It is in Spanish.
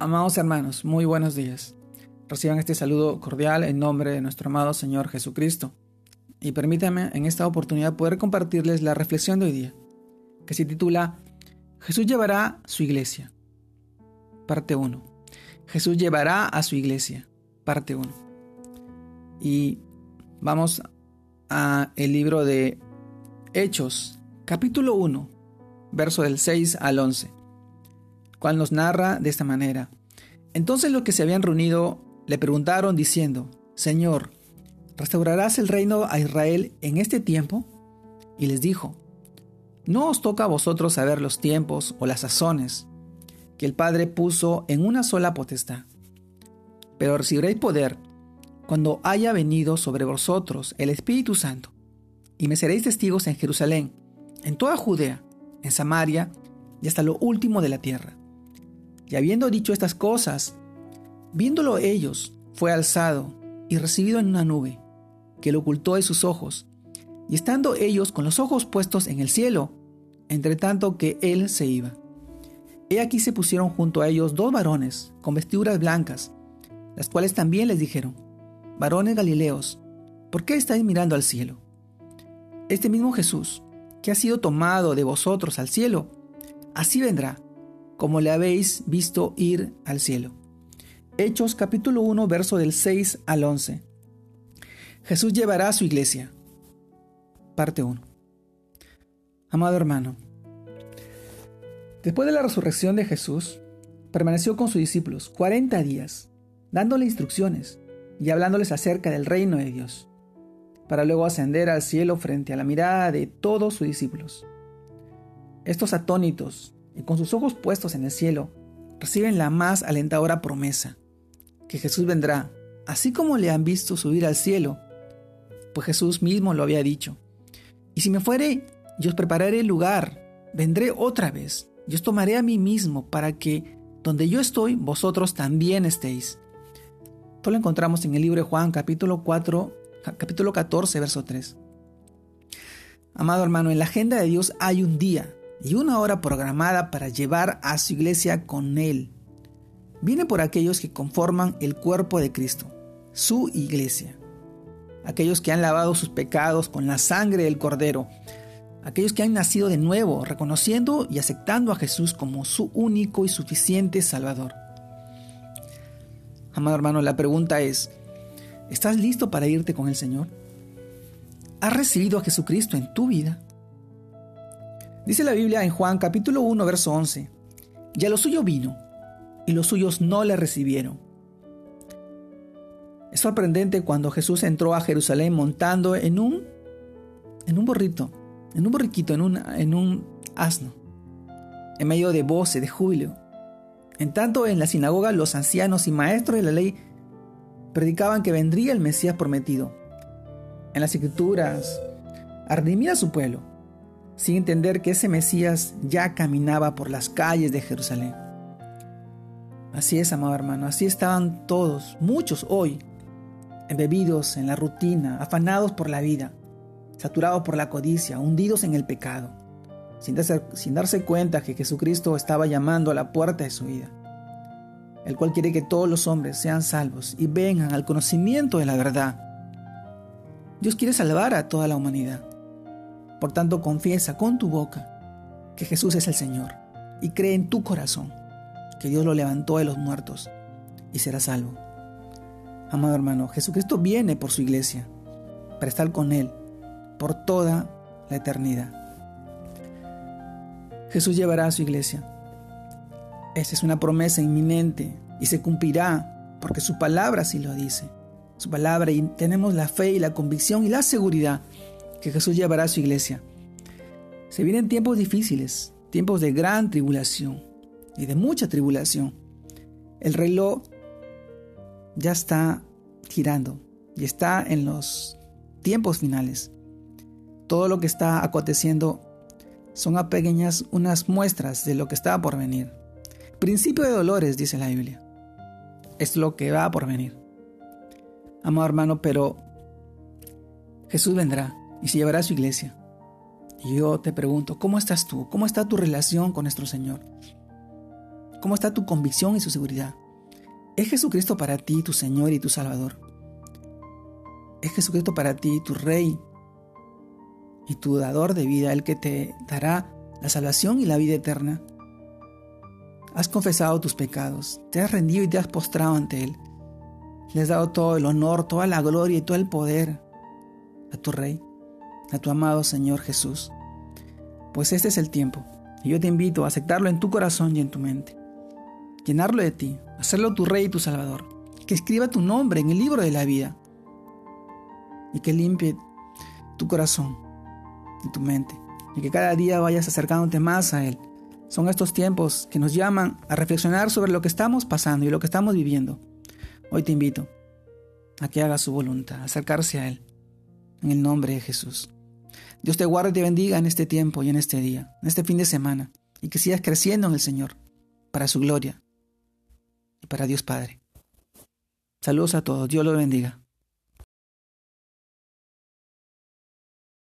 Amados hermanos, muy buenos días. Reciban este saludo cordial en nombre de nuestro amado Señor Jesucristo. Y permítanme en esta oportunidad poder compartirles la reflexión de hoy día, que se titula Jesús llevará su iglesia. Parte 1. Jesús llevará a su iglesia. Parte 1. Y vamos a el libro de Hechos, capítulo 1, verso del 6 al 11 cual nos narra de esta manera. Entonces los que se habían reunido le preguntaron diciendo, Señor, ¿restaurarás el reino a Israel en este tiempo? Y les dijo, No os toca a vosotros saber los tiempos o las sazones que el Padre puso en una sola potestad, pero recibiréis poder cuando haya venido sobre vosotros el Espíritu Santo, y me seréis testigos en Jerusalén, en toda Judea, en Samaria y hasta lo último de la tierra. Y habiendo dicho estas cosas, viéndolo ellos, fue alzado y recibido en una nube, que lo ocultó de sus ojos. Y estando ellos con los ojos puestos en el cielo, entre tanto que él se iba. He aquí se pusieron junto a ellos dos varones con vestiduras blancas, las cuales también les dijeron, varones galileos, ¿por qué estáis mirando al cielo? Este mismo Jesús, que ha sido tomado de vosotros al cielo, así vendrá como le habéis visto ir al cielo. Hechos capítulo 1, verso del 6 al 11. Jesús llevará a su iglesia. Parte 1. Amado hermano, después de la resurrección de Jesús, permaneció con sus discípulos 40 días, dándole instrucciones y hablándoles acerca del reino de Dios, para luego ascender al cielo frente a la mirada de todos sus discípulos. Estos atónitos y con sus ojos puestos en el cielo, reciben la más alentadora promesa, que Jesús vendrá, así como le han visto subir al cielo, pues Jesús mismo lo había dicho. Y si me fuere, yo os prepararé el lugar, vendré otra vez, y os tomaré a mí mismo, para que donde yo estoy, vosotros también estéis. Esto lo encontramos en el libro de Juan, capítulo 4, capítulo 14, verso 3. Amado hermano, en la agenda de Dios hay un día, y una hora programada para llevar a su iglesia con él. Viene por aquellos que conforman el cuerpo de Cristo, su iglesia. Aquellos que han lavado sus pecados con la sangre del Cordero. Aquellos que han nacido de nuevo, reconociendo y aceptando a Jesús como su único y suficiente Salvador. Amado hermano, la pregunta es, ¿estás listo para irte con el Señor? ¿Has recibido a Jesucristo en tu vida? Dice la Biblia en Juan capítulo 1, verso 11, y a lo suyo vino, y los suyos no le recibieron. Es sorprendente cuando Jesús entró a Jerusalén montando en un, en un borrito, en un borriquito, en un, en un asno, en medio de voces, de júbilo. En tanto, en la sinagoga los ancianos y maestros de la ley predicaban que vendría el Mesías prometido. En las escrituras, a su pueblo sin entender que ese Mesías ya caminaba por las calles de Jerusalén. Así es, amado hermano, así estaban todos, muchos hoy, embebidos en la rutina, afanados por la vida, saturados por la codicia, hundidos en el pecado, sin darse, sin darse cuenta que Jesucristo estaba llamando a la puerta de su vida, el cual quiere que todos los hombres sean salvos y vengan al conocimiento de la verdad. Dios quiere salvar a toda la humanidad. Por tanto, confiesa con tu boca que Jesús es el Señor y cree en tu corazón que Dios lo levantó de los muertos y será salvo. Amado hermano, Jesucristo viene por su iglesia para estar con Él por toda la eternidad. Jesús llevará a su iglesia. Esa es una promesa inminente y se cumplirá porque su palabra sí lo dice. Su palabra y tenemos la fe y la convicción y la seguridad que Jesús llevará a su iglesia. Se vienen tiempos difíciles, tiempos de gran tribulación y de mucha tribulación. El reloj ya está girando y está en los tiempos finales. Todo lo que está aconteciendo son a pequeñas unas muestras de lo que está por venir. Principio de dolores, dice la Biblia. Es lo que va por venir. Amado hermano, pero Jesús vendrá y se llevará a su iglesia. Y yo te pregunto, ¿cómo estás tú? ¿Cómo está tu relación con nuestro Señor? ¿Cómo está tu convicción y su seguridad? ¿Es Jesucristo para ti tu Señor y tu Salvador? ¿Es Jesucristo para ti tu Rey y tu dador de vida, el que te dará la salvación y la vida eterna? Has confesado tus pecados, te has rendido y te has postrado ante Él. Le has dado todo el honor, toda la gloria y todo el poder a tu Rey, a tu amado Señor Jesús. Pues este es el tiempo y yo te invito a aceptarlo en tu corazón y en tu mente. Llenarlo de ti, hacerlo tu Rey y tu Salvador. Que escriba tu nombre en el libro de la vida y que limpie tu corazón y tu mente y que cada día vayas acercándote más a Él son estos tiempos que nos llaman a reflexionar sobre lo que estamos pasando y lo que estamos viviendo. Hoy te invito a que hagas su voluntad, acercarse a Él, en el nombre de Jesús. Dios te guarde y te bendiga en este tiempo y en este día, en este fin de semana, y que sigas creciendo en el Señor, para su gloria y para Dios Padre. Saludos a todos, Dios lo bendiga.